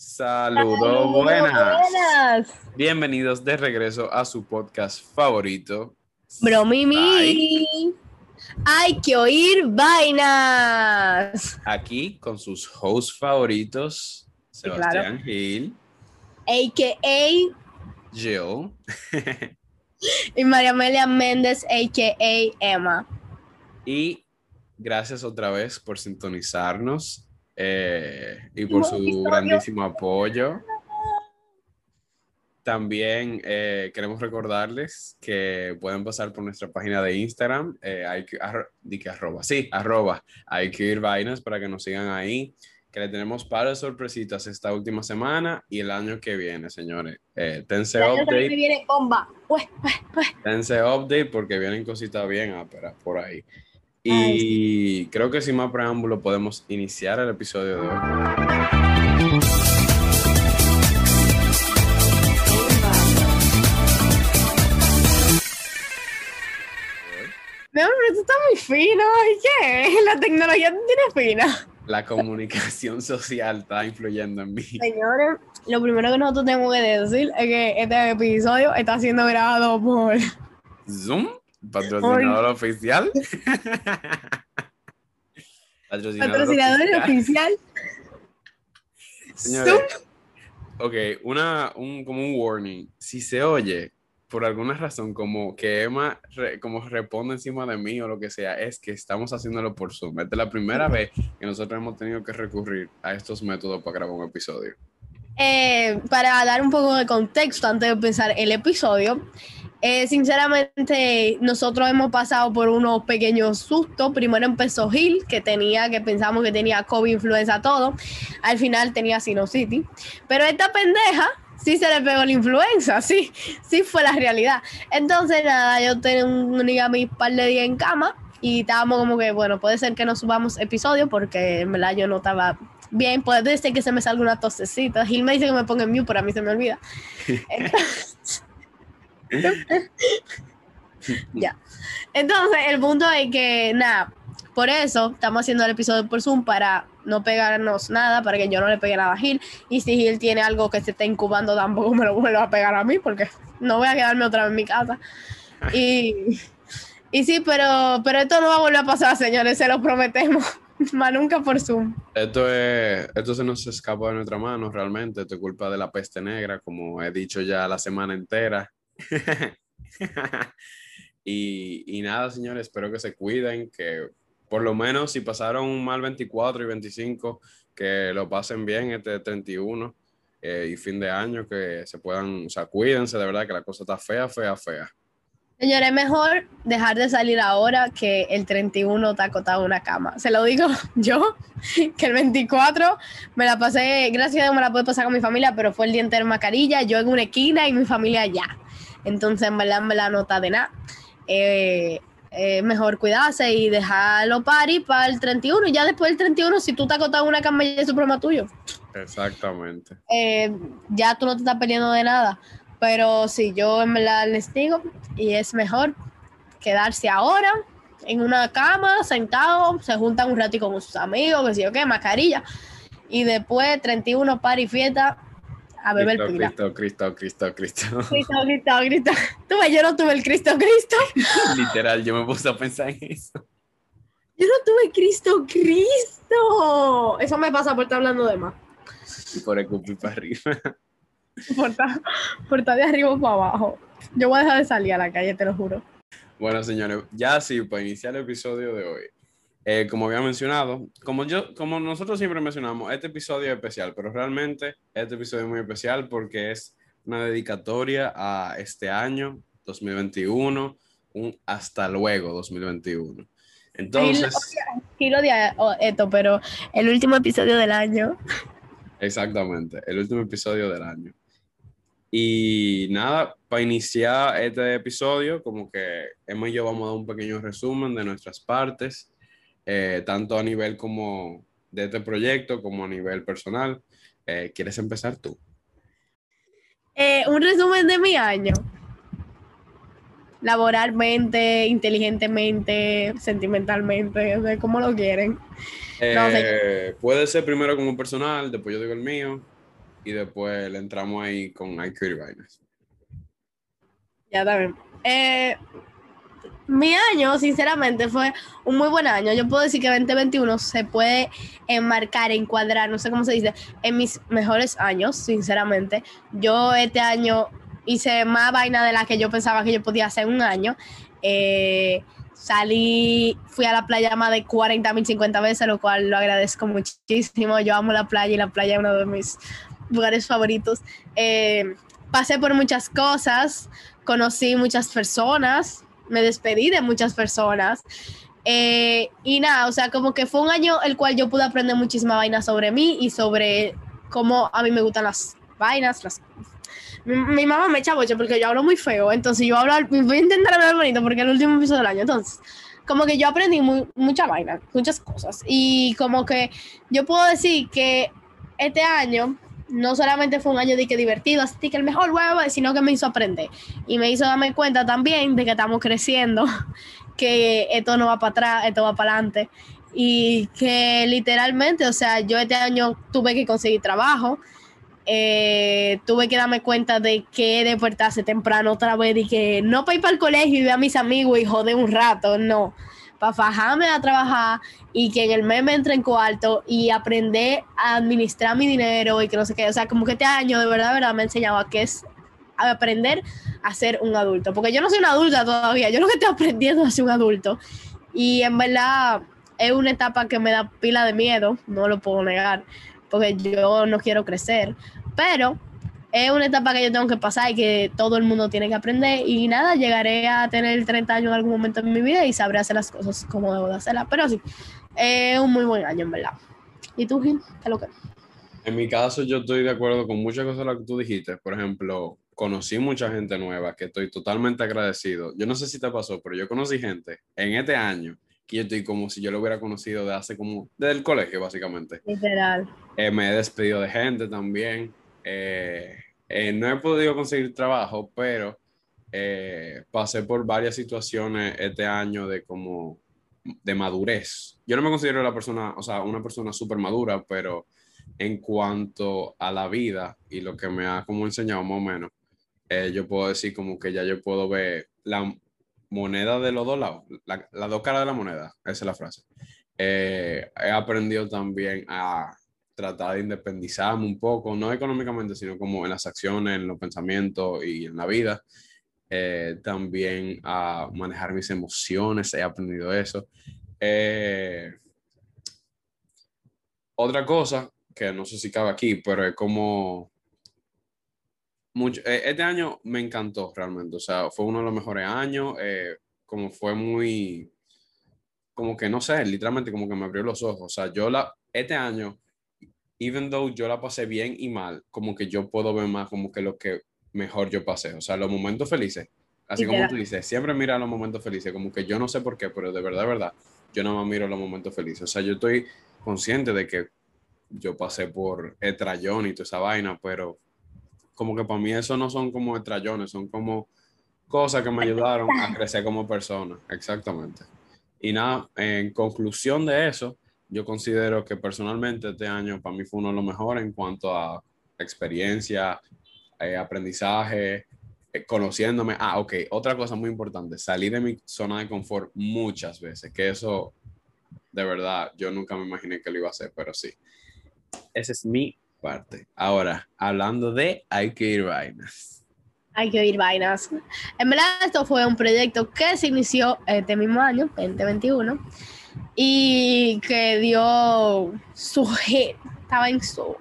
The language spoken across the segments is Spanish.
Saludos, buenas. Bienvenidos de regreso a su podcast favorito. Bromimi. Hay que oír vainas. Aquí con sus hosts favoritos, Sebastián Gil. AKA Jill. y María Amelia Méndez, AKA Emma. Y gracias otra vez por sintonizarnos eh, y por su grandísimo apoyo. También eh, queremos recordarles que pueden pasar por nuestra página de Instagram, eh, hay que, arroba, sí, arroba, hay que ir vainas para que nos sigan ahí, que le tenemos para sorpresitas esta última semana y el año que viene, señores. Eh, tense update. viene bomba. Tense update porque vienen cositas bien áperas por ahí. Y creo que sin más preámbulo podemos iniciar el episodio de hoy. No, pero tú estás muy fino. ¿Y qué? La tecnología tiene fina. La comunicación social está influyendo en mí. Señores, lo primero que nosotros tenemos que decir es que este episodio está siendo grabado por Zoom. Patrocinador oficial. Patrocinador, oficial. Señores, ok, una, un, como un warning. Si se oye, por alguna razón, como que Emma como responde encima de mí o lo que sea, es que estamos haciéndolo por Zoom. Esta es la primera vez que nosotros hemos tenido que recurrir a estos métodos para grabar un episodio. Eh, para dar un poco de contexto antes de empezar el episodio, eh, sinceramente, nosotros hemos pasado por unos pequeños sustos. Primero empezó Gil, que tenía, que pensamos que tenía COVID, influenza, todo. Al final tenía sinusitis. Pero esta pendeja sí se le pegó la influenza, sí, sí fue la realidad. Entonces, nada, yo tenía un, un par de días en cama y estábamos como que, bueno, puede ser que no subamos episodio porque en verdad yo no estaba bien. Puede ser que se me salga una tosecita. Gil me dice que me ponga en mute, pero a mí se me olvida. ya. Entonces, el punto es que, nada, por eso estamos haciendo el episodio por Zoom para no pegarnos nada, para que yo no le pegue nada a Gil. Y si Gil tiene algo que se está incubando, tampoco me lo vuelva a pegar a mí, porque no voy a quedarme otra vez en mi casa. Y, y sí, pero, pero esto no va a volver a pasar, señores, se lo prometemos. Más nunca por Zoom. Esto, es, esto se nos escapa de nuestra mano realmente. Esto es culpa de la peste negra, como he dicho ya la semana entera. y, nada, señores, espero que se cuiden, que por lo menos si pasaron un mal 24 y 25, que lo pasen bien este 31 eh, y fin de año, que se puedan, o sea, cuídense de verdad, que la cosa está fea, fea, fea. Señores, mejor dejar de salir ahora que el 31 está acotado en una cama. Se lo digo yo, que el 24 me la pasé, gracias a Dios me la pude pasar con mi familia, pero fue el día entero en mascarilla, yo en una esquina y mi familia allá. Entonces, en verdad, me la nota de nada. Eh, mejor cuidarse y dejarlo pari para el 31. Y ya después del 31, si tú te has acostado en una cama, ya es problema tuyo. Exactamente. Eh, ya tú no te estás perdiendo de nada. Pero sí, yo en verdad les digo, y es mejor quedarse ahora en una cama, sentado, se juntan un ratito con sus amigos, que sé yo qué, mascarilla. Y después, 31, y fiesta, a beber Cristo, Cristo, Cristo, Cristo, Cristo. Cristo, Cristo, Cristo. Tú yo no tuve el Cristo, Cristo. Literal, yo me puse a pensar en eso. Yo no tuve Cristo, Cristo. Eso me pasa por estar hablando de más. Y por escupir para arriba. Por estar, por estar de arriba para abajo. Yo voy a dejar de salir a la calle, te lo juro. Bueno, señores, ya sí, para iniciar el episodio de hoy. Eh, como había mencionado, como, yo, como nosotros siempre mencionamos, este episodio es especial, pero realmente este episodio es muy especial porque es una dedicatoria a este año 2021, un hasta luego 2021. Entonces... Giro de esto, pero el último episodio del año. Exactamente, el último episodio del año. Y nada, para iniciar este episodio, como que Emma y yo vamos a dar un pequeño resumen de nuestras partes eh, tanto a nivel como de este proyecto como a nivel personal. Eh, ¿Quieres empezar tú? Eh, un resumen de mi año. Laboralmente, inteligentemente, sentimentalmente, no lo quieren. puede ser primero como personal, después yo digo el mío. y después le entramos ahí con IQ y vainas. Ya también. Mi año, sinceramente, fue un muy buen año. Yo puedo decir que 2021 se puede enmarcar, encuadrar, no sé cómo se dice, en mis mejores años, sinceramente. Yo este año hice más vaina de la que yo pensaba que yo podía hacer un año. Eh, salí, fui a la playa más de 40 mil, 50 veces, lo cual lo agradezco muchísimo. Yo amo la playa y la playa es uno de mis lugares favoritos. Eh, pasé por muchas cosas, conocí muchas personas, me despedí de muchas personas. Eh, y nada, o sea, como que fue un año el cual yo pude aprender muchísima vaina sobre mí y sobre cómo a mí me gustan las vainas. Las... Mi, mamá me echa boche porque yo hablo muy feo, entonces yo hablo, voy a intentar hablar bonito porque es el último episodio del año, entonces como que yo aprendí mucha vaina, muchas cosas. Y como que yo puedo decir que este año no solamente fue un año de que divertido, así que el mejor huevo, sino que me hizo aprender. Y me hizo darme cuenta también de que estamos creciendo, que esto no va para atrás, esto va para adelante. Y que literalmente, o sea, yo este año tuve que conseguir trabajo, eh, tuve que darme cuenta de que despertarse temprano otra vez y que no para ir para el colegio y ver a mis amigos y joder un rato, no para fajarme a trabajar y que en el mes me entre en cuarto y aprender a administrar mi dinero y que no sé qué. O sea, como que este año de verdad, verdad me ha enseñado a que es aprender a ser un adulto. Porque yo no soy una adulta todavía, yo lo que estoy aprendiendo a ser un adulto. Y en verdad es una etapa que me da pila de miedo, no lo puedo negar, porque yo no quiero crecer. Pero es una etapa que yo tengo que pasar y que todo el mundo tiene que aprender y nada, llegaré a tener 30 años en algún momento en mi vida y sabré hacer las cosas como debo de hacerlas, pero sí, es un muy buen año en verdad. ¿Y tú, Gil? ¿Qué es lo que? En mi caso yo estoy de acuerdo con muchas cosas de las que tú dijiste, por ejemplo, conocí mucha gente nueva que estoy totalmente agradecido. Yo no sé si te pasó, pero yo conocí gente en este año que yo estoy como si yo lo hubiera conocido de hace como, desde el colegio básicamente. Literal. Eh, me he despedido de gente también. Eh, eh, no he podido conseguir trabajo, pero eh, pasé por varias situaciones este año de como de madurez. Yo no me considero la persona, o sea, una persona súper madura, pero en cuanto a la vida y lo que me ha como enseñado más o menos, yo puedo decir como que ya yo puedo ver la moneda de los dos lados, las dos caras de la moneda, esa es la frase. he aprendido también a tratar de independizarme un poco, no económicamente, sino como en las acciones, en los pensamientos y en la vida. Eh, también a manejar mis emociones, he aprendido eso. Eh, otra cosa que no sé si cabe aquí, pero es como mucho, eh, este año me encantó realmente, o sea, fue uno de los mejores años, como fue muy, como que no sé, literalmente como que me abrió los ojos, o sea, yo la, este año even though yo la pasé bien y mal, como que yo puedo ver más como que lo que mejor yo pasé. O sea, los momentos felices, así como tú dices, siempre mira los momentos felices, como que yo no sé por qué, pero de verdad, de verdad, yo no más miro los momentos felices. O sea, yo estoy consciente de que yo pasé por estrayón y toda esa vaina, pero como que para mí eso no son como estrayones, son como cosas que me ayudaron a crecer como persona, exactamente. Y nada, en conclusión de eso, yo considero que personalmente este año para mí fue uno de los mejores en cuanto a experiencia, eh, aprendizaje, eh, conociéndome. Ah, ok, otra cosa muy importante, salí de mi zona de confort muchas veces, que eso de verdad yo nunca me imaginé que lo iba a hacer, pero sí. Esa es mi parte. Ahora, hablando de hay que ir vainas. Hay que ir vainas. En verdad, esto fue un proyecto que se inició este mismo año, 2021 y que dio su hit, estaba en su...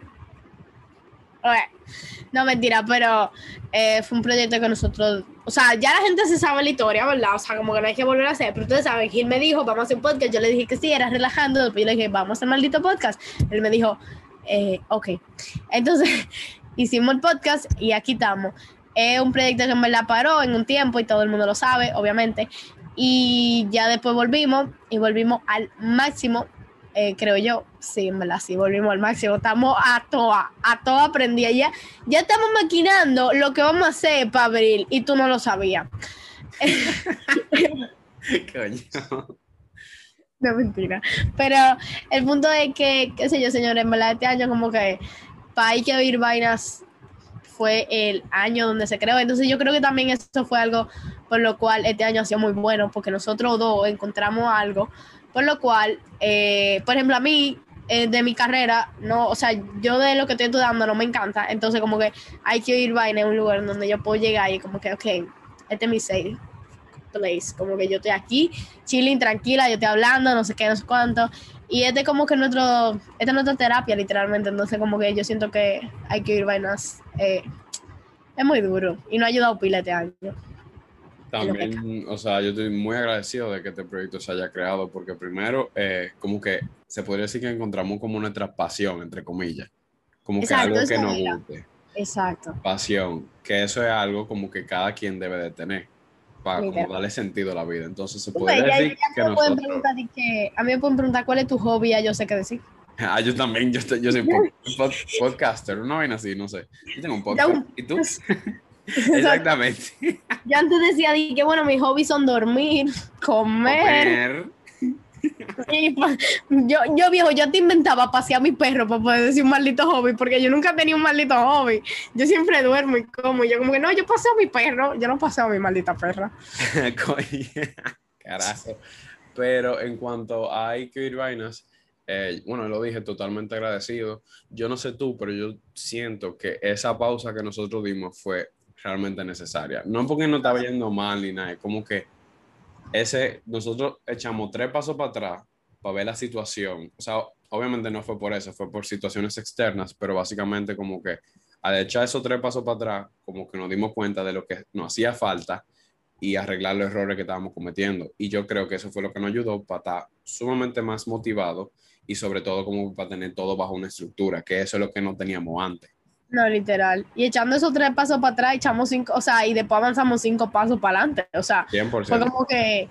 no mentira, pero eh, fue un proyecto que nosotros, o sea, ya la gente se sabe la historia, ¿verdad? O sea, como que no hay que volver a hacer, pero ustedes saben, Gil me dijo, vamos a hacer un podcast, yo le dije que sí, era relajando, después yo le dije, vamos a hacer maldito podcast, él me dijo, eh, ok, entonces hicimos el podcast y aquí estamos. Es un proyecto que me la paró en un tiempo y todo el mundo lo sabe, obviamente, y ya después volvimos y volvimos al máximo, eh, creo yo. Sí, en verdad, sí, volvimos al máximo. Estamos a toa, a toa aprendí. Ya, ya estamos maquinando lo que vamos a hacer para abril y tú no lo sabías. Coño. No, mentira. Pero el punto es que, qué sé yo, señores, en verdad, este año como que para hay que oír vainas fue el año donde se creó. Entonces yo creo que también eso fue algo por lo cual este año ha sido muy bueno, porque nosotros dos encontramos algo, por lo cual, eh, por ejemplo, a mí, eh, de mi carrera, no, o sea, yo de lo que estoy estudiando no me encanta, entonces como que hay que ir vaina en un lugar donde yo puedo llegar y como que, ok, este es mi safe place, como que yo estoy aquí, chilling, tranquila, yo estoy hablando, no sé qué, no sé cuánto, y este como que nuestro, esta es nuestra terapia literalmente, entonces como que yo siento que hay que ir vainas, eh, es muy duro y no ha ayudado pila este año. También, o sea, yo estoy muy agradecido de que este proyecto se haya creado porque primero, eh, como que se podría decir que encontramos como nuestra pasión, entre comillas, como que algo que nos guste. Exacto. Pasión, que eso es algo como que cada quien debe de tener para darle sentido a la vida. Entonces se puede decir que nosotros... que, a mí me pueden preguntar cuál es tu hobby, ya yo sé qué decir. Ah, yo también, yo, yo soy podcaster, una vaina así, no sé. Yo tengo un podcast. ¿Y tú? Exactamente. Yo antes decía que, bueno, mis hobbies son dormir, comer. Pues, yo, yo viejo, yo te inventaba pasear a mi perro para poder decir un maldito hobby, porque yo nunca tenía un maldito hobby. Yo siempre duermo y como, y yo como que no, yo paseo a mi perro, yo no paseo a mi maldita perra. Carajo. Pero en cuanto a ir vainas, eh, bueno, lo dije totalmente agradecido. Yo no sé tú, pero yo siento que esa pausa que nosotros dimos fue realmente necesaria. No porque no estaba yendo mal ni nada, es como que ese, nosotros echamos tres pasos para atrás para ver la situación. O sea, obviamente no fue por eso, fue por situaciones externas, pero básicamente como que al echar esos tres pasos para atrás, como que nos dimos cuenta de lo que nos hacía falta y arreglar los errores que estábamos cometiendo. Y yo creo que eso fue lo que nos ayudó para estar sumamente más motivado y sobre todo como para tener todo bajo una estructura, que eso es lo que no teníamos antes. No, literal. Y echando esos tres pasos para atrás, echamos cinco, o sea, y después avanzamos cinco pasos para adelante. O sea, 100%. fue como que,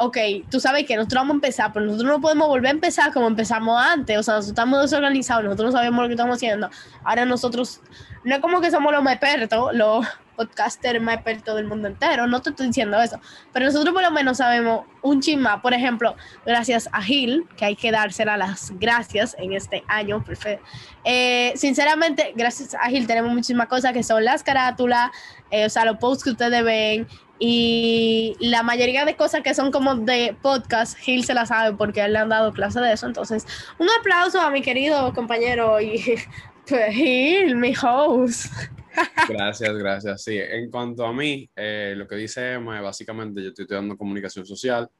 ok, tú sabes que nosotros vamos a empezar, pero nosotros no podemos volver a empezar como empezamos antes. O sea, nosotros estamos desorganizados, nosotros no sabemos lo que estamos haciendo. Ahora nosotros, no es como que somos los más expertos, los podcaster más experto del mundo entero, no te estoy diciendo eso, pero nosotros por lo menos sabemos un chisma, por ejemplo, gracias a Gil, que hay que dársela las gracias en este año, perfecto. Eh, sinceramente, gracias a Gil tenemos muchísimas cosas que son las carátulas, eh, o sea, los posts que ustedes ven, y la mayoría de cosas que son como de podcast, Gil se las sabe porque él le han dado clase de eso. Entonces, un aplauso a mi querido compañero y pues, Gil, mi host. Gracias, gracias. Sí, en cuanto a mí, eh, lo que dice Emma, básicamente yo estoy estudiando comunicación social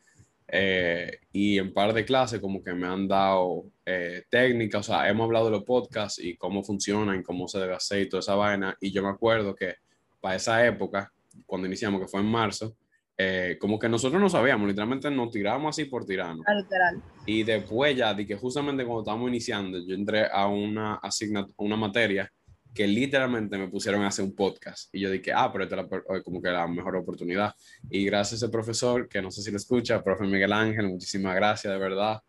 eh, y en par de clases como que me han dado eh, técnicas, o sea, hemos hablado de los podcasts y cómo funcionan, cómo se debe hacer y toda esa vaina. Y yo me acuerdo que para esa época, cuando iniciamos, que fue en marzo, como que nosotros no sabíamos, literalmente nos tiramos así por tirarnos. Y después ya, de que justamente cuando estábamos iniciando, yo entré a una, asignatura, una materia que literalmente me pusieron a hacer un podcast. Y yo dije, ah, pero esta es como que la mejor oportunidad. Y gracias a ese profesor, que no sé si lo escucha, profe Miguel Ángel, muchísimas gracias, de verdad.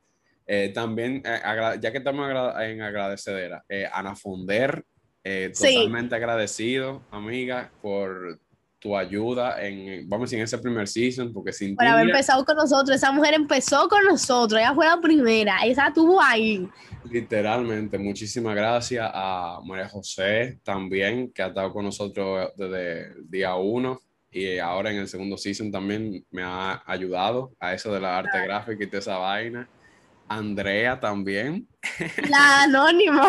Eh, también, eh, ya que estamos en agradecedera, eh, Ana Fonder, totalmente agradecido, amiga, por tu ayuda en, vamos a decir, en ese primer season, porque sin Por haber empezado con nosotros, esa mujer empezó con nosotros, ella fue la primera, esa estuvo ahí. Literalmente, muchísimas gracias a María José también, que ha estado con nosotros desde el día uno y ahora en el segundo season también me ha ayudado a eso de la arte gráfica y de esa vaina. Andrea también. La anónimo.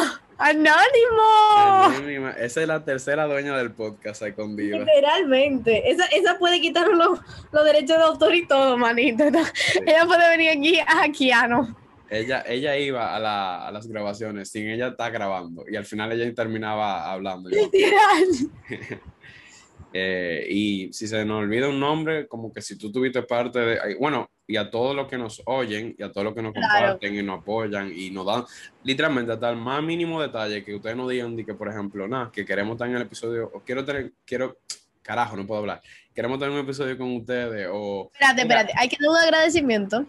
Anónimo. Esa es la tercera dueña del podcast escondida. Literalmente. Esa, esa puede quitar los, los, derechos de autor y todo, manito. Ella puede venir aquí a hackearnos. Ella, ella iba a, la, a, las grabaciones sin ella estar grabando y al final ella terminaba hablando. Literal. Eh, y si se nos olvida un nombre, como que si tú tuviste parte de, bueno, y a todos los que nos oyen y a todos los que nos comparten y nos apoyan y nos dan literalmente hasta el más mínimo detalle que ustedes nos digan de que, por ejemplo, nada, que queremos estar en el episodio, o quiero tener, quiero, carajo, no puedo hablar, queremos tener un episodio con ustedes o... Espérate, espérate, hay que dar un agradecimiento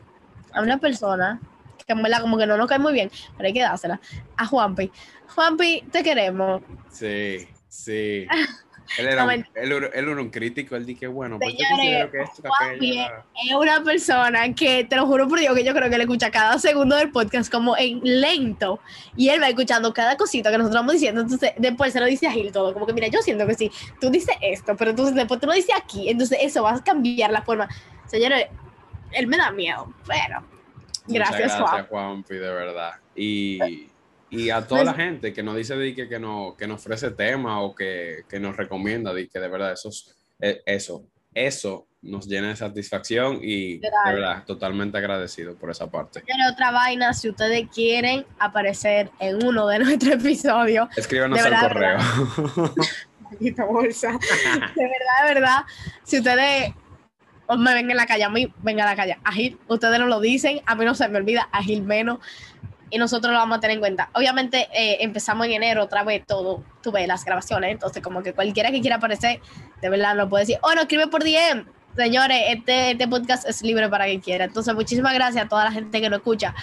a una persona que en verdad como que no nos cae muy bien, pero hay que dársela, a Juanpi. Juanpi, te queremos. Sí, sí. Él era, No, un, él, él era un crítico, él dije, bueno, pues Señores, que esto, es una persona que, te lo juro por Dios, que yo creo que le escucha cada segundo del podcast como en lento. Y él va escuchando cada cosita que nosotros vamos diciendo. Entonces, después se lo dice a Gil todo. Como que, mira, yo siento que sí, tú dices esto, pero entonces después tú lo dices aquí. Entonces, eso va a cambiar la forma. Señores, él me da miedo, pero. Gracias, gracias, Juan. Juanpi, de verdad. Y, y a toda la gente que nos dice di que, que, no, que nos ofrece tema o que, que nos recomienda, di que de verdad eso, es- eh, eso, eso nos llena de satisfacción y de verdad, totalmente agradecido por esa parte. Pero otra vaina, si ustedes quieren aparecer en uno de nuestros episodios, Escríbanos De al verdad, correo. bolsa. De verdad, de verdad, si ustedes me ven en la calle, a mí, venga a la calle. A Gil, ustedes no lo dicen, a mí no se me olvida, a Gil menos. Y nosotros lo vamos a tener en cuenta. Obviamente, eh, empezamos en enero otra vez todo, tuve las grabaciones, entonces como que cualquiera que quiera aparecer, de verdad lo puede decir. Oh, no, escribe por DM. Señores, este, este podcast es libre para quien quiera. Entonces, muchísimas gracias a toda la gente que nos escucha.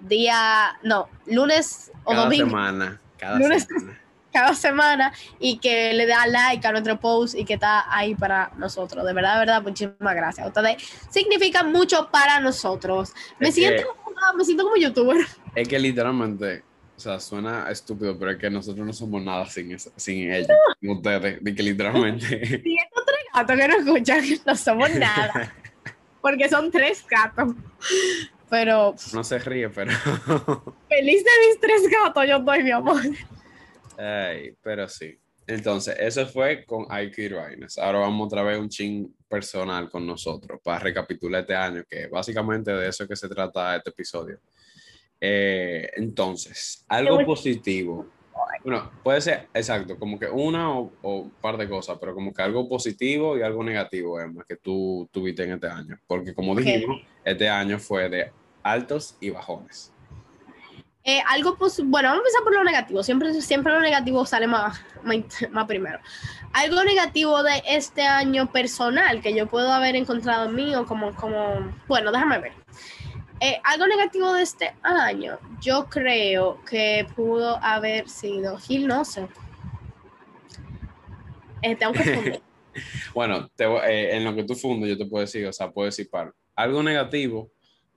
Día, no, lunes o cada domingo semana, cada Lunes- semana. cada semana y que le da like a nuestro post y que está ahí para nosotros. De verdad, de verdad, muchísimas gracias. Ustedes significan mucho para nosotros. Me Es siento, que- ah, me siento como youtuber. Es que literalmente, o sea, suena estúpido, pero es que nosotros no somos nada sin, eso- sin ellos, sin ustedes, de que literalmente... Y estos tres gatos que nos escuchan no somos nada. Porque son tres gatos. Pero No se ríe, pero... feliz de mis tres gatos, yo estoy, mi amor. Ay, pero sí. Entonces, eso fue con IQ Vainas. Ahora vamos otra vez un chin personal con nosotros para recapitular este año, que básicamente de eso es que se trata este episodio. Eh, entonces, algo positivo. Bueno, puede ser, exacto, como que una o, o un par de cosas, pero como que algo positivo y algo negativo, Emma, que tú tuviste en este año. Porque como Ok. dijimos, este año fue de altos y bajones. Eh, algo pos- bueno, vamos a empezar por lo negativo. Siempre, siempre lo negativo sale más, más, más primero. Algo negativo de este año personal que yo puedo haber encontrado en mí o como, como, bueno, déjame ver. Eh, algo negativo de este año, yo creo que pudo haber sido Gil, no sé. Eh, tengo que responder. Bueno, te eh, en lo que tú fundas, yo te puedo decir, o sea, puedo decir par- algo negativo,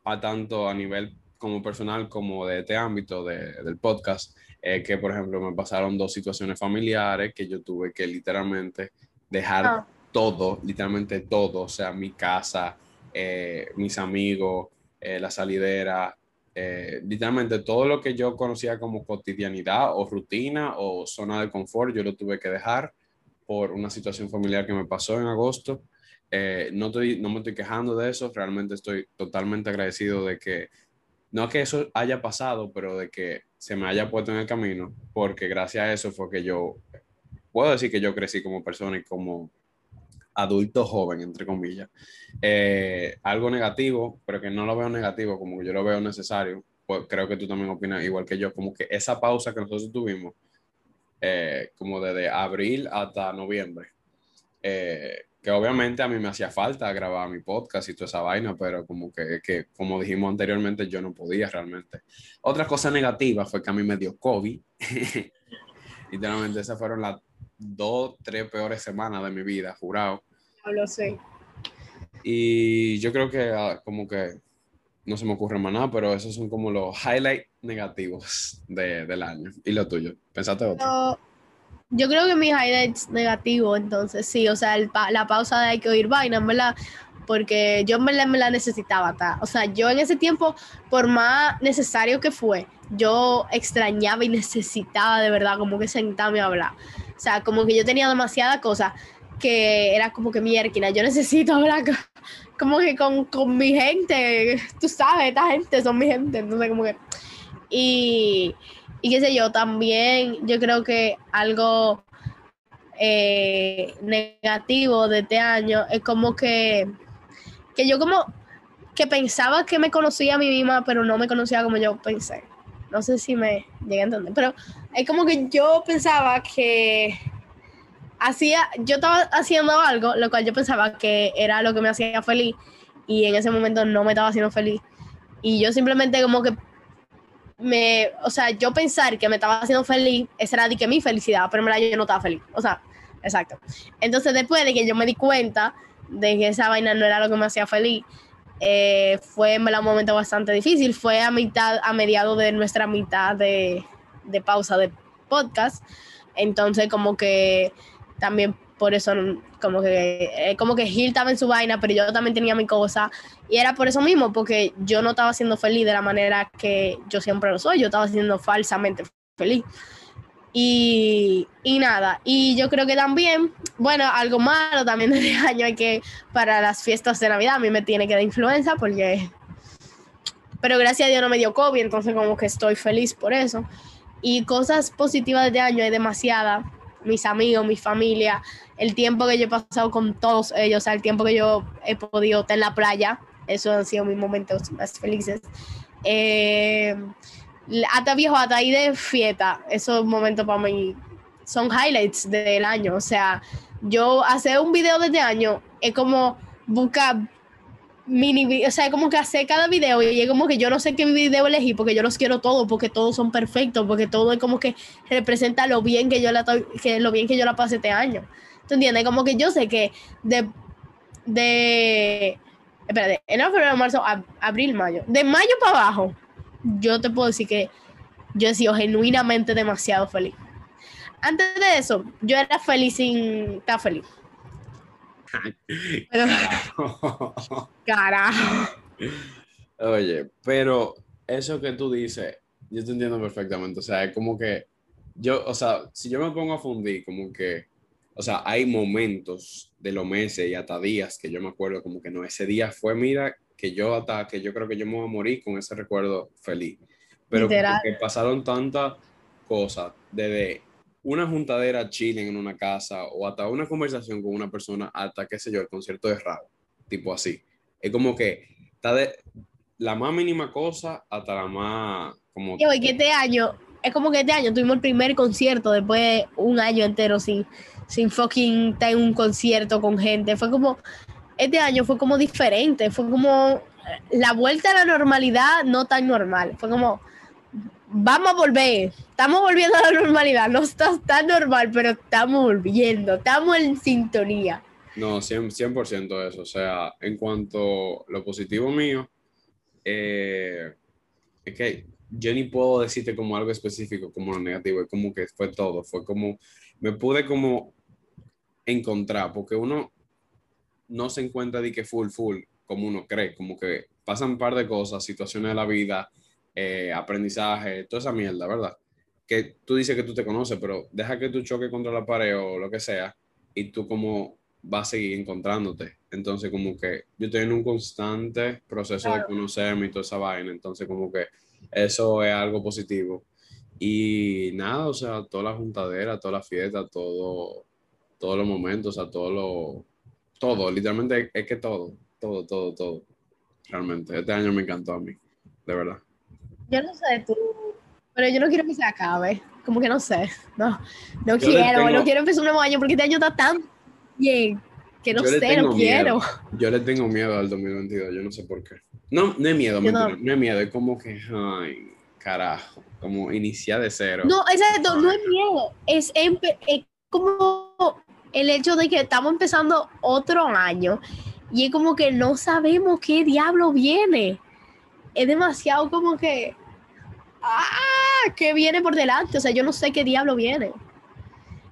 a tanto a nivel como personal como de este ámbito de- del podcast, eh, que por ejemplo me pasaron dos situaciones familiares que yo tuve que literalmente dejar Ah. todo, literalmente todo, o sea, mi casa, eh, mis amigos, eh, la salidera, eh, literalmente todo lo que yo conocía como cotidianidad o rutina o zona de confort, yo lo tuve que dejar por una situación familiar que me pasó en agosto. Eh, no, estoy, no me estoy quejando de eso, realmente estoy totalmente agradecido de que, no que eso haya pasado, pero de que se me haya puesto en el camino, porque gracias a eso fue que yo, puedo decir que yo crecí como persona y como adulto joven, entre comillas. Eh, algo negativo, pero que no lo veo negativo, como que yo lo veo necesario, pues creo que tú también opinas igual que yo, como que esa pausa que nosotros tuvimos, eh, como desde abril hasta noviembre, eh, que obviamente a mí me hacía falta grabar mi podcast y toda esa vaina, pero como que, que, como dijimos anteriormente, yo no podía realmente. Otra cosa negativa fue que a mí me dio COVID. Literalmente esas fueron las dos, tres peores semanas de mi vida, jurado. No lo sé. Y yo creo que ah, como que no se me ocurre más nada, pero esos son como los highlights negativos de- del año. ¿Y lo tuyo? ¿Pensaste otro? Yo creo que mi highlights negativo, entonces sí, o sea, el pa- la pausa de hay que oír vaina, en verdad, porque yo en verdad me la necesitaba. ta. O sea, yo en ese tiempo, por más necesario que fue, yo extrañaba y necesitaba de verdad como que sentarme a hablar. O sea, como que yo tenía demasiadas cosas que era como que mi erquina, yo necesito hablar co- como que con, con mi gente, tú sabes, esta gente son mi gente, entonces como que... Y, y qué sé yo, también yo creo que algo eh, negativo de este año es como que, que yo como que pensaba que me conocía a mí misma, pero no me conocía como yo pensé. No sé si me llegué a entender, pero es como que yo pensaba que hacía, yo estaba haciendo algo, lo cual yo pensaba que era lo que me hacía feliz y en ese momento no me estaba haciendo feliz. Y yo simplemente como que me, o sea, yo pensar que me estaba haciendo feliz, esa era de que mi felicidad, pero en verdad yo no estaba feliz. O sea, Exacto. Entonces, después de que yo me di cuenta de que esa vaina no era lo que me hacía feliz, eh, fue un momento bastante difícil. Fue a mitad, a mediado de nuestra mitad de, de pausa de podcast. Entonces, como que también por eso como que eh, como que Gil estaba en su vaina, pero yo también tenía mi cosa y era por eso mismo, porque yo no estaba siendo feliz de la manera que yo siempre lo soy, yo estaba siendo falsamente feliz. Y, y nada, y yo creo que también, bueno, algo malo también de este año hay que para las fiestas de Navidad a mí me tiene que dar influenza porque pero gracias a Dios no me dio COVID, entonces como que estoy feliz por eso. Y cosas positivas de este año hay demasiadas mis amigos, mi familia, el tiempo que yo he pasado con todos ellos, o sea, el tiempo que yo he podido estar en la playa, esos han sido mis momentos más felices. Eh, hasta viejo, hasta ahí de fiesta, esos momentos para mí son highlights del año, o sea, yo hacer un video de este año es como buscar mini, o sea, como que hacer cada video y es como que yo no sé qué video elegir porque yo los quiero todos, porque todos son perfectos, porque todo es como que representa lo bien que yo la, que lo bien que yo la pasé este año. ¿Tú entiendes? Como que yo sé que de, de, espérate, enero, febrero, marzo, abril, mayo, de mayo para abajo, yo te puedo decir que yo he sido genuinamente demasiado feliz. Antes de eso, yo era feliz sin estar feliz. carajo. Oye, pero eso que tú dices, yo te entiendo perfectamente. O sea, es como que yo, o sea, si yo me pongo a fundir, como que, o sea, hay momentos de los meses y hasta días que yo me acuerdo como que no, ese día fue, mira, que yo hasta, que yo creo que yo me voy a morir con ese recuerdo feliz. Pero que pasaron tantas cosas desde una juntadera chilling en una casa o hasta una conversación con una persona hasta, qué sé yo, el concierto de rap, tipo así. Es como que está de la más mínima cosa hasta la más como... Yo, que este año, es como que este año tuvimos el primer concierto después de un año entero sin, sin fucking estar en un concierto con gente. Fue como, este año fue como diferente, fue como la vuelta a la normalidad no tan normal. Fue como vamos a volver, estamos volviendo a la normalidad, no está tan normal, pero estamos volviendo, estamos en sintonía. No, 100%, 100 eso, o sea, en cuanto a lo positivo mío, eh, es que yo ni puedo decirte como algo específico como lo negativo, es como que fue todo, fue como, me pude como encontrar, porque uno no se encuentra de que full, full, como uno cree, como que pasan un par de cosas, situaciones de la vida, eh, aprendizaje, toda esa mierda, ¿verdad? Que tú dices que tú te conoces, pero deja que tú choques contra la pared o lo que sea y tú como vas a seguir encontrándote. Entonces como que yo estoy en un constante proceso de conocerme y toda esa vaina, entonces como que eso es algo positivo. Y nada, o sea, toda la juntadera, toda la fiesta, todo, todos los momentos, o sea, todo lo, todo, literalmente es que todo, todo, todo, todo. Realmente, este año me encantó a mí, de verdad. Yo no sé tú, pero yo no quiero que se acabe. Como que no sé. No, no quiero, no quiero empezar un nuevo año porque este año está tan bien que no sé, no quiero. Yo le tengo miedo al 2022, yo no sé por qué. No, no es miedo, no. no es miedo, es como que, ay, carajo, como iniciar de cero. No, exacto, no es miedo, es, es como el hecho de que estamos empezando otro año y es como que no sabemos qué diablo viene es demasiado como que, ¡ah! ¿Qué viene por delante? O sea, yo no sé qué diablo viene.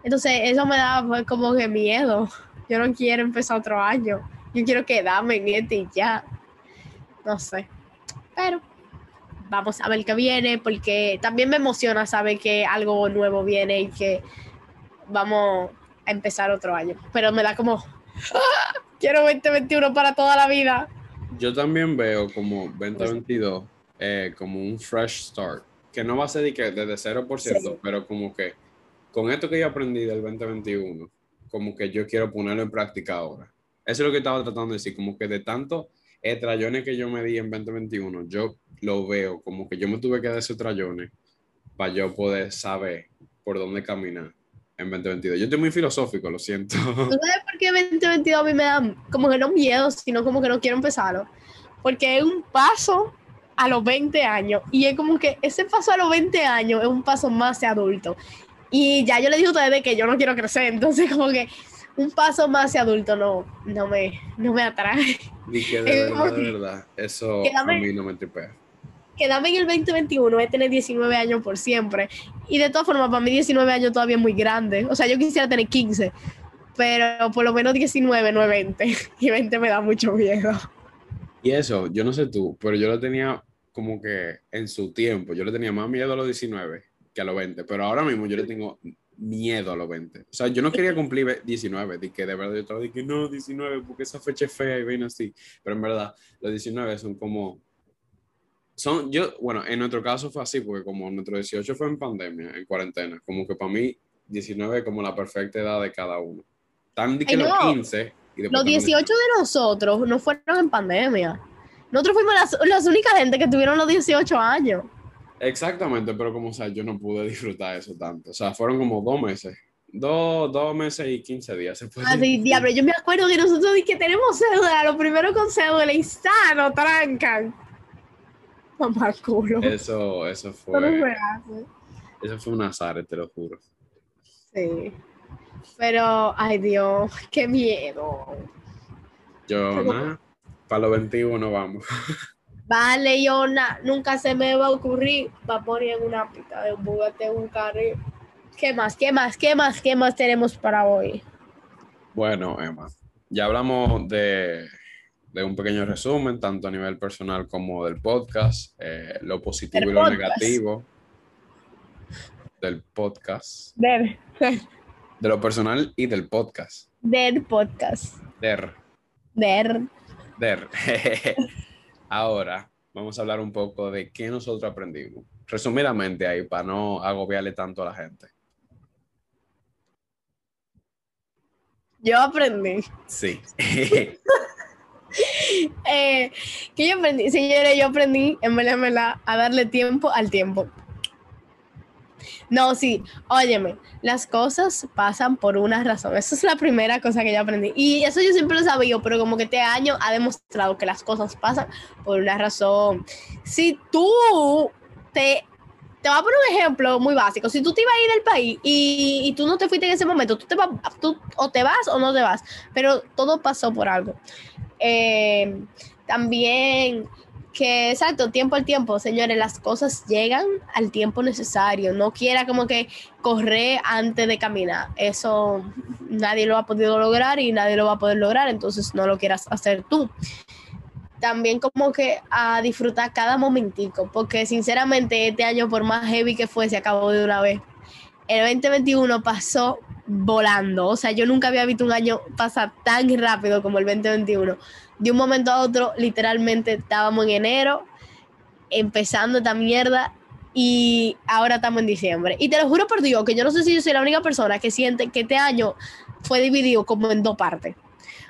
Entonces, eso me da pues, como que miedo. Yo no quiero empezar otro año. Yo quiero quedarme en este y ya. No sé. Pero vamos a ver qué viene, porque también me emociona saber que algo nuevo viene y que vamos a empezar otro año. Pero me da como, ¡ah! quiero 2021 para toda la vida yo también veo como 2022 eh, como un fresh start, que no va a ser de que desde 0%, pero como que con esto que yo aprendí del 2021, como que yo quiero ponerlo en práctica ahora. Eso es lo que estaba tratando de decir, como que de tanto trayones que yo me di en 2021, yo lo veo como que yo me tuve que dar esos trayones para yo poder saber por dónde caminar en 2022. Yo estoy muy filosófico, lo siento. ¿Tú sabes por qué 2022 a mí me da como que no miedo, sino como que no quiero empezarlo? Porque es un paso a los 20 años y es como que ese paso a los 20 años es un paso más de adulto. Y ya yo le dije a ustedes que yo no quiero crecer, entonces como que un paso más hacia adulto no, no, me, no me atrae. Y que de verdad, de verdad, eso a mí no me tripea. Quedarme en el 2021 es tener 19 años por siempre. Y de todas formas, para mí 19 años todavía es muy grande. O sea, yo quisiera tener 15, pero por lo menos 19, no es 20. Y 20 me da mucho miedo. Y eso, yo no sé tú, pero yo lo tenía como que en su tiempo, yo le tenía más miedo a los 19 que a los 20, pero ahora mismo yo le tengo miedo a los 20. O sea, yo no quería cumplir 19, de que de verdad yo estaba de que no, 19, porque esa fecha es fea y ven así. Pero en verdad, los 19 son como. Son, yo, bueno, en nuestro caso fue así, porque como nuestro 18 fue en pandemia, en cuarentena, como que para mí 19 es como la perfecta edad de cada uno. Tan de que los 15. Y los 18 de nosotros no fueron en pandemia. Nosotros fuimos las, las únicas gente que tuvieron los 18 años. Exactamente, pero como, o sea, yo no pude disfrutar eso tanto. O sea, fueron como dos meses. Dos, dos meses y quince días. Se ah, sí, diablo, yo me acuerdo que nosotros que tenemos cédula, lo primero con cédula, y sano, trancan. Mamá culo. Eso, eso fue. Eso fue un azar, te lo juro. Sí. Pero, ay Dios, qué miedo. Yo, nada, para los 21 vamos. Vale, Yona, nunca se me va a ocurrir va poner en una pita de un juguete un carril. ¿Qué más? ¿Qué más? ¿Qué más? ¿Qué más tenemos para hoy? Bueno, Emma, ya hablamos de, de un pequeño resumen, tanto a nivel personal como del podcast, eh, lo positivo y lo negativo del podcast. De, de lo personal y del podcast. Del podcast. Der. Der. Der. Ahora vamos a hablar un poco de qué nosotros aprendimos. Resumidamente ahí, para no agobiarle tanto a la gente. Yo aprendí. Sí. eh, ¿Qué yo aprendí? Señores, yo aprendí en verdad, a darle tiempo al tiempo. No, sí, óyeme, las cosas pasan por una razón. Esa es la primera cosa que yo aprendí. Y eso yo siempre lo sabía, pero como que este año ha demostrado que las cosas pasan por una razón. Si tú te... Te voy a poner un ejemplo muy básico. Si tú te ibas a ir del país y, y tú no te fuiste en ese momento, tú te vas, tú, o te vas o no te vas, pero todo pasó por algo. Eh, también que exacto, tiempo al tiempo, señores, las cosas llegan al tiempo necesario. No quiera como que correr antes de caminar. Eso nadie lo ha podido lograr y nadie lo va a poder lograr, entonces no lo quieras hacer tú. También como que a disfrutar cada momentico, porque sinceramente este año por más heavy que fue, se acabó de una vez. El 2021 pasó volando, o sea, yo nunca había visto un año pasar tan rápido como el 2021 de un momento a otro, literalmente estábamos en enero, empezando esta mierda, y ahora estamos en diciembre. Y te lo juro por Dios que yo no sé si yo soy la única persona que siente que este año fue dividido como en dos partes.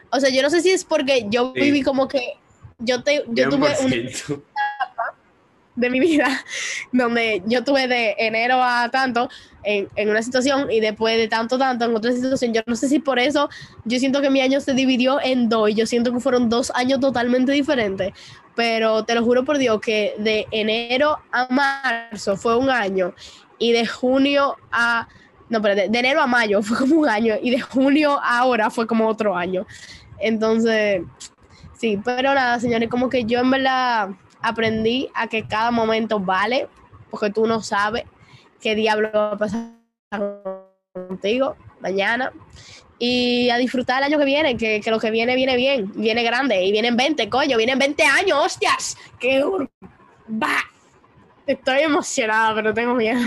O sea, yo no sé si es porque yo viví como que yo, te, yo tuve un de mi vida, donde yo tuve de enero a tanto en, en, una situación y después de tanto, tanto en otra situación. Yo no sé si por eso yo siento que mi año se dividió en dos y yo siento que fueron dos años totalmente diferentes. Pero te lo juro por Dios que de enero a marzo fue un año y de junio a... No, pero de, de enero a mayo fue como un año y de junio a ahora fue como otro año. Entonces, sí, pero nada, señores, como que yo en verdad aprendí a que cada momento vale, porque tú no sabes qué diablo va a pasar contigo mañana. Y a disfrutar el año que viene, que, lo que viene, viene bien, viene grande, y vienen 20, coño, vienen 20 años, hostias, qué va. Estoy emocionada, pero tengo miedo.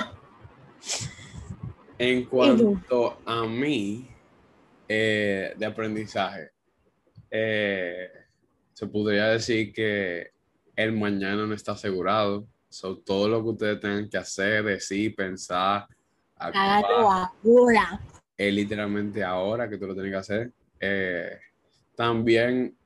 En cuanto a mí, eh, de aprendizaje, eh, se podría decir que el mañana no está asegurado. So, todo lo que ustedes tengan que hacer, decir, pensar, ahora. Es literalmente ahora que tú lo tienes que hacer. Eh, también,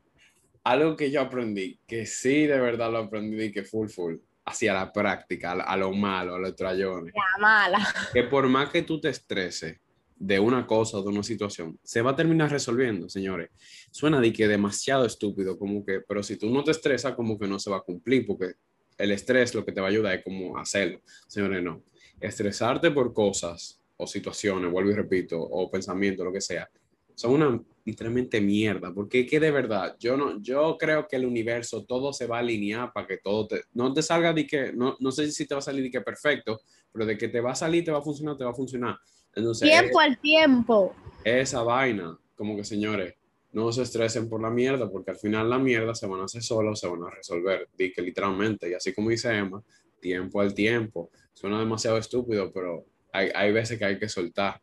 algo que yo aprendí, que sí de verdad lo aprendí, que full, full, hacia la práctica, a, lo malo, a los trayones. La mala. Que por más que tú te estreses, de una cosa o de una situación, se va a terminar resolviendo, señores. Suena de que demasiado estúpido, como que, pero si tú no te estresas, como que no se va a cumplir, porque el estrés lo que te va a ayudar es como hacerlo. Señores, no. Estresarte por cosas o situaciones, vuelvo y repito, o pensamientos, lo que sea, son una literalmente mierda, porque que de verdad, yo no, yo creo que el universo todo se va a alinear para que todo te, no te salga de que, no, no sé si te va a salir de que perfecto, pero de que te va a salir, te va a funcionar, te va a funcionar. Entonces, tiempo al tiempo. Esa vaina, como que señores, no se estresen por la mierda, porque al final la mierda se van a hacer solos, se van a resolver, di que literalmente, y así como dice Emma, tiempo al tiempo. Suena demasiado estúpido, pero hay, hay veces que hay que soltar.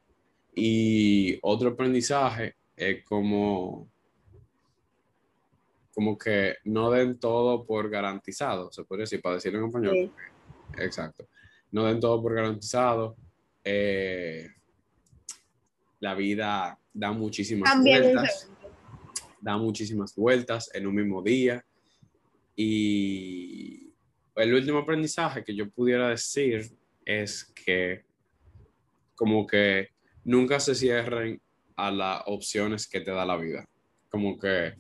Y otro aprendizaje es como, como que no den todo por garantizado, se puede decir, para decirlo en español. Exacto. No den todo por garantizado. Eh, la vida da muchísimas vueltas. Da muchísimas vueltas en un mismo día. Y el último aprendizaje que yo pudiera decir es que como que nunca se cierren a las opciones que te da la vida. Como que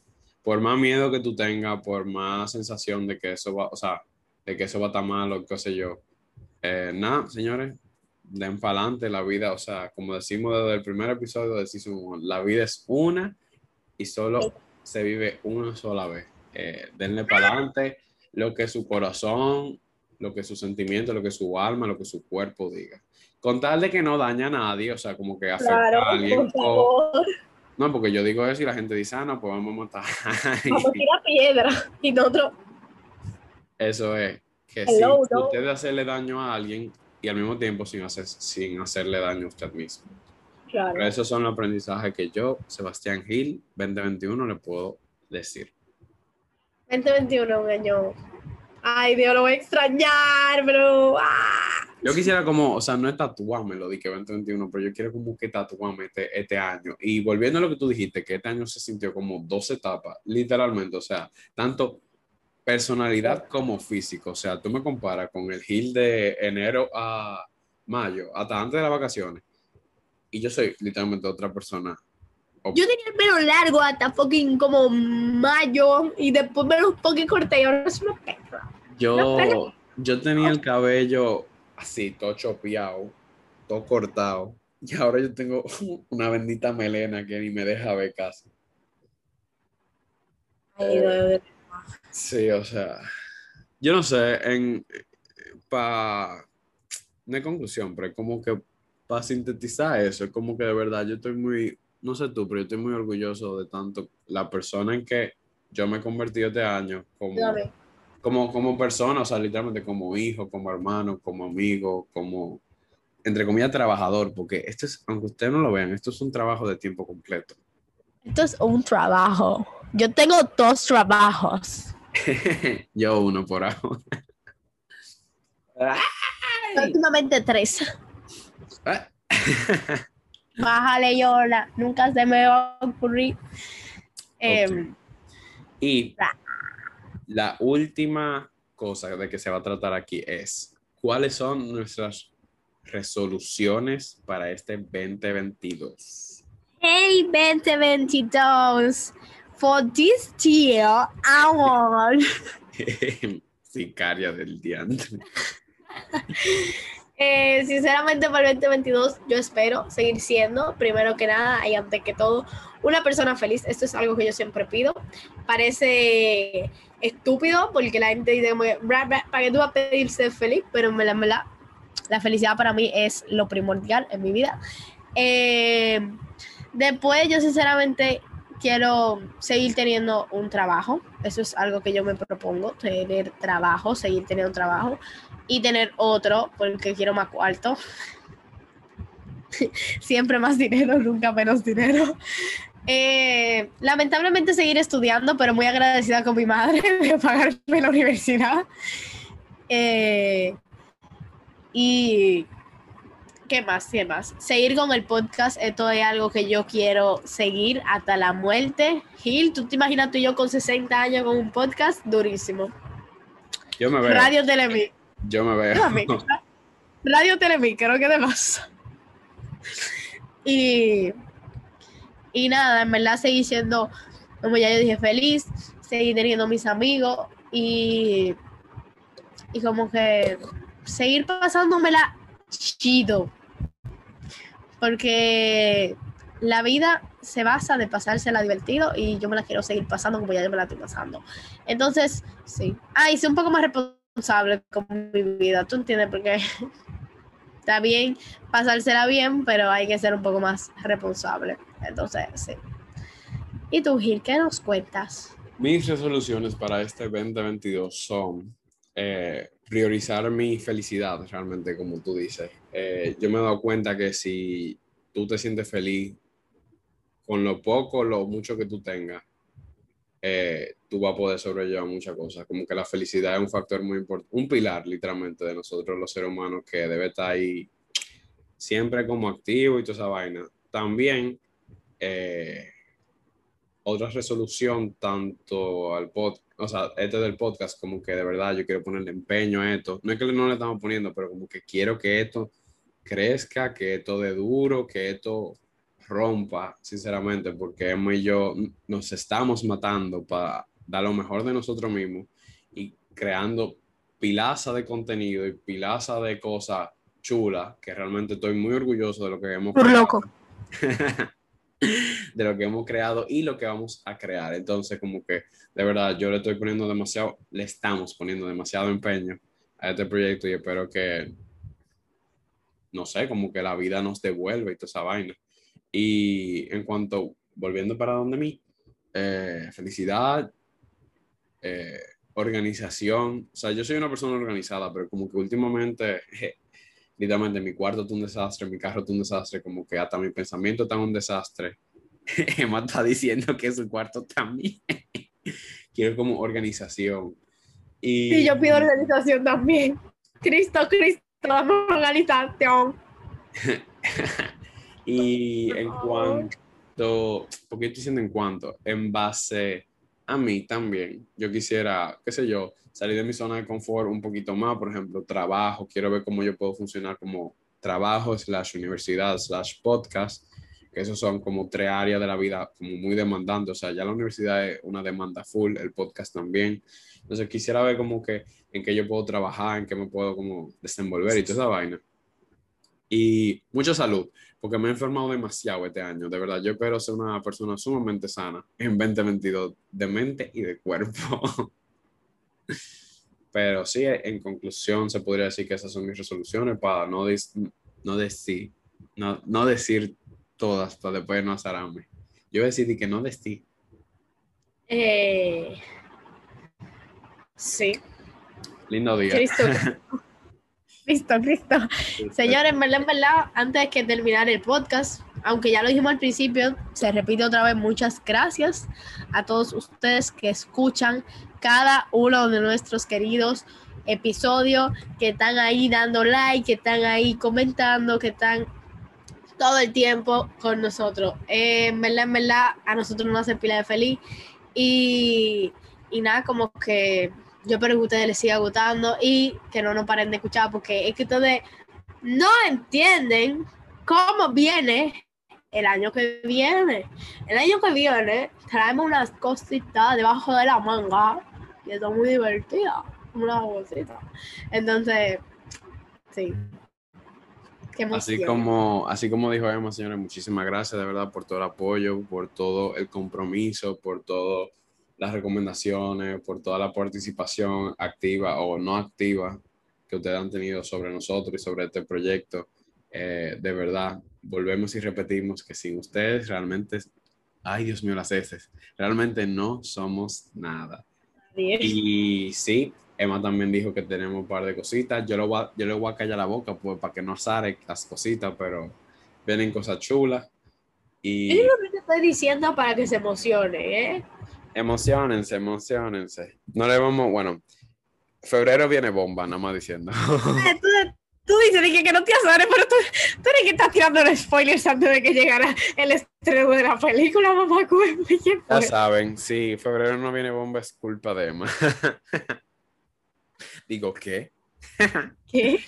por más miedo que tú tengas, por más sensación de que eso va, o sea, de que eso va a estar mal o qué sé yo, eh, nada, señores, den para adelante la vida, o sea, como decimos desde el primer episodio de Season la vida es una y solo se vive una sola vez. Eh, denle para adelante lo que su corazón, lo que su sentimiento, lo que su alma, lo que su cuerpo diga. Con tal de que no daña a nadie, o sea, como que afecta a alguien. No, porque yo digo eso y la gente dice, ah, no, pues vamos a matar. Vamos a tirar piedra y nosotros. Eso es, que si usted hacerle daño a alguien y al mismo tiempo sin, hacer, sin hacerle daño a usted mismo. Claro. Pero esos son los aprendizajes que yo, Sebastián Gil, 2021, le puedo decir. 2021 un año. Ay, Dios, lo voy a extrañar, bro. ¡Ah! Yo quisiera como, o sea, no es tatuarme lo di que 2021, pero yo quiero como que tatuarme este, este año. Y volviendo a lo que tú dijiste, que este año se sintió como dos etapas, literalmente, o sea, tanto personalidad como físico. O sea, tú me comparas con el Gil de enero a mayo, hasta antes de las vacaciones. Y yo soy literalmente otra persona yo tenía el pelo largo hasta fucking como mayo y después me lo fucking corté y ahora es una perra. Yo, yo tenía el cabello así, todo chopeado, todo cortado. Y ahora yo tengo una bendita melena que ni me deja ver casi. Sí, o sea, yo no sé, en para no conclusión, pero como que para sintetizar eso, es como que de verdad yo estoy muy no sé tú, pero yo estoy muy orgulloso de tanto la persona en que yo me he convertido este año como, como, como persona, o sea, literalmente como hijo, como hermano, como amigo, como, entre comillas, trabajador, porque esto es, aunque ustedes no lo vean, esto es un trabajo de tiempo completo. Esto es un trabajo. Yo tengo dos trabajos. yo uno por ahora. Últimamente tres. Bájale, Yola. Nunca se me va a ocurrir. Em, y la última cosa de que se va a tratar aquí es cuáles son nuestras resoluciones para este 2022. Hey 2022, for this year I want. Sicaria del diante. Eh, sinceramente, para el 2022, yo espero seguir siendo, primero que nada y antes que todo, una persona feliz. Esto es algo que yo siempre pido. Parece estúpido porque la gente dice, ¿para qué tú vas a pedir ser feliz? Pero en verdad, la felicidad para mí es lo primordial en mi vida. Eh, después, yo sinceramente quiero seguir teniendo un trabajo. Eso es algo que yo me propongo, tener trabajo, seguir teniendo un trabajo y tener otro porque quiero más cuarto. Siempre más dinero, nunca menos dinero. Eh, lamentablemente seguir estudiando, pero muy agradecida con mi madre de pagarme la universidad. Eh, y ¿qué más? ¿Qué más? Seguir con el podcast, esto es algo que yo quiero seguir hasta la muerte. Gil, ¿tú te imaginas tú y yo con 60 años con un podcast? Durísimo. Yo me veo. Radio Telemi. Yo me veo. Radio Telemi, creo que de más. Y, y nada, en verdad seguir siendo, como ya yo dije, feliz, seguir teniendo mis amigos y, y como que seguir pasándomela chido. porque la vida se basa de pasársela divertido y yo me la quiero seguir pasando como ya yo me la estoy pasando. Entonces, sí. Ah, y un poco más responsable con mi vida, ¿tú entiendes? Porque está bien pasársela bien, pero hay que ser un poco más responsable. Entonces, sí. ¿Y tú, Gil, qué nos cuentas? Mis resoluciones para este 2022 son eh, priorizar mi felicidad, realmente, como tú dices. Eh, yo me he dado cuenta que si tú te sientes feliz con lo poco, lo mucho que tú tengas, eh, tú vas a poder sobrellevar muchas cosas. Como que la felicidad es un factor muy importante, un pilar literalmente de nosotros los seres humanos que debe estar ahí siempre como activo y toda esa vaina. También, eh, otra resolución tanto al podcast, o sea, este del podcast, como que de verdad yo quiero ponerle empeño a esto. No es que no le estamos poniendo, pero como que quiero que esto crezca, que esto de duro, que esto rompa, sinceramente, porque Emma y yo nos estamos matando para dar lo mejor de nosotros mismos y creando pilaza de contenido y pilaza de cosas chulas, que realmente estoy muy orgulloso de lo que hemos Por loco. de lo que hemos creado y lo que vamos a crear. Entonces, como que de verdad yo le estoy poniendo demasiado, le estamos poniendo demasiado empeño a este proyecto y espero que, no sé, como que la vida nos devuelva y toda esa vaina. Y en cuanto, volviendo para donde mí, eh, felicidad, eh, organización. O sea, yo soy una persona organizada, pero como que últimamente, literalmente, mi cuarto es un desastre, mi carro es un desastre, como que hasta mi pensamiento está un desastre. Emma está diciendo que su cuarto también. Quiero como organización. Y sí, yo pido organización también. Cristo, Cristo, dame organización. Y en cuanto, porque estoy diciendo en cuanto, en base a mí también, yo quisiera, qué sé yo, salir de mi zona de confort un poquito más, por ejemplo, trabajo, quiero ver cómo yo puedo funcionar como trabajo, slash universidad, slash podcast, que esos son como tres áreas de la vida como muy demandantes, o sea, ya la universidad es una demanda full, el podcast también, entonces quisiera ver como que en qué yo puedo trabajar, en qué me puedo como desenvolver y toda esa vaina. Y mucha salud, porque me he enfermado demasiado este año. De verdad, yo espero ser una persona sumamente sana en 2022, de mente y de cuerpo. Pero sí, en conclusión, se podría decir que esas son mis resoluciones para no, no, decir, no, no decir todas para después no azararme. Yo decidí que no decir. Eh, sí. Lindo día. Listo, listo. Señores, en verdad, en verdad, antes de terminar el podcast, aunque ya lo dijimos al principio, se repite otra vez muchas gracias a todos ustedes que escuchan cada uno de nuestros queridos episodios, que están ahí dando like, que están ahí comentando, que están todo el tiempo con nosotros. Eh, en verdad, en verdad, a nosotros nos hace pila de feliz. Y, y nada, como que yo espero que ustedes les siga gustando y que no nos paren de escuchar porque es que ustedes no entienden cómo viene el año que viene. El año que viene traemos unas cositas debajo de la manga y eso muy divertido. Una cosita. Entonces, sí. Así como, así como dijo Emma, señores, muchísimas gracias de verdad por todo el apoyo, por todo el compromiso, por todo las recomendaciones, por toda la participación activa o no activa que ustedes han tenido sobre nosotros y sobre este proyecto. Eh, de verdad, volvemos y repetimos que sin ustedes realmente, ay Dios mío, las heces, realmente no somos nada. Y sí, Emma también dijo que tenemos un par de cositas. Yo, lo yo le voy a callar la boca pues, para que no sale las cositas, pero vienen cosas chulas. Y... Es lo que te estoy diciendo para que se emocione, ¿eh? Emocionense, emocionense. No le vamos, bueno, febrero viene bomba, nada más diciendo. Eh, tú, dices que, que no te azares, pero tú, tú eres que estás tirando los spoilers antes de que llegara el estreno de la película, mamá. Ya saben, sí, febrero no viene bomba, es culpa de Emma. Digo, ¿qué? ¿Qué?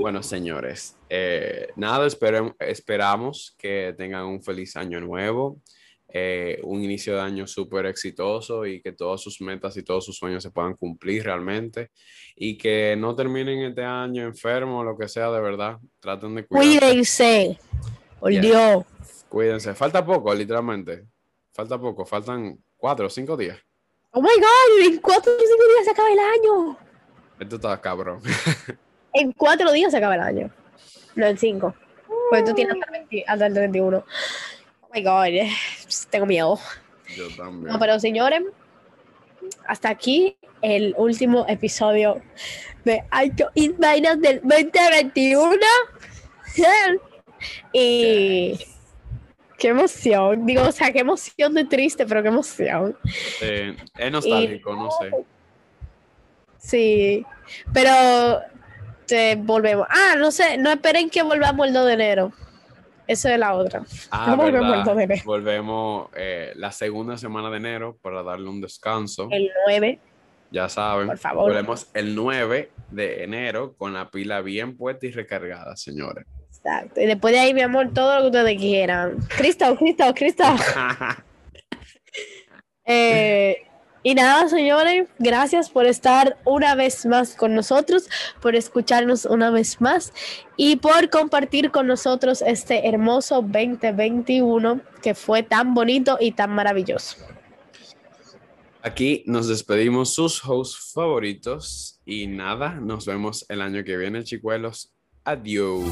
Bueno, señores, eh, nada, esperamos que tengan un feliz año nuevo. Eh, un inicio de año súper exitoso y que todas sus metas y todos sus sueños se puedan cumplir realmente y que no terminen este año enfermo o lo que sea, de verdad, traten de cuidarse. Cuídense. Por Dios. Cuídense. Falta poco, literalmente. Falta poco. Faltan cuatro o cinco días. Oh my God, en cuatro o cinco días se acaba el año. Esto está cabrón. En cuatro días se acaba el año. No, en cinco. Pues tú tienes hasta el, 20 hasta el 31. Oh my God, eh, tengo miedo. Yo también. No, pero señores, hasta aquí el último episodio de Alto y Vainas del 2021. Y qué emoción. Digo, o sea, qué emoción de triste, pero qué emoción. Eh, es nostálgico, no sé. Sí, pero te volvemos. Ah, no sé, no esperen que volvamos el 2 de enero. Eso es la otra. Ah, No volvemos verdad. el 2 de enero. Volvemos eh, la segunda semana de enero para darle un descanso. El 9. Ya saben. Por favor. Volvemos el 9 de enero con la pila bien puesta y recargada, señores. Exacto. Y después de ahí, mi amor, todo lo que ustedes quieran. Cristo, Cristo, Cristo. Eh, y nada, señores, gracias por estar una vez más con nosotros, por escucharnos una vez más y por compartir con nosotros este hermoso 2021 que fue tan bonito y tan maravilloso. Aquí nos despedimos sus hosts favoritos y nada, nos vemos el año que viene, chicuelos. Adiós.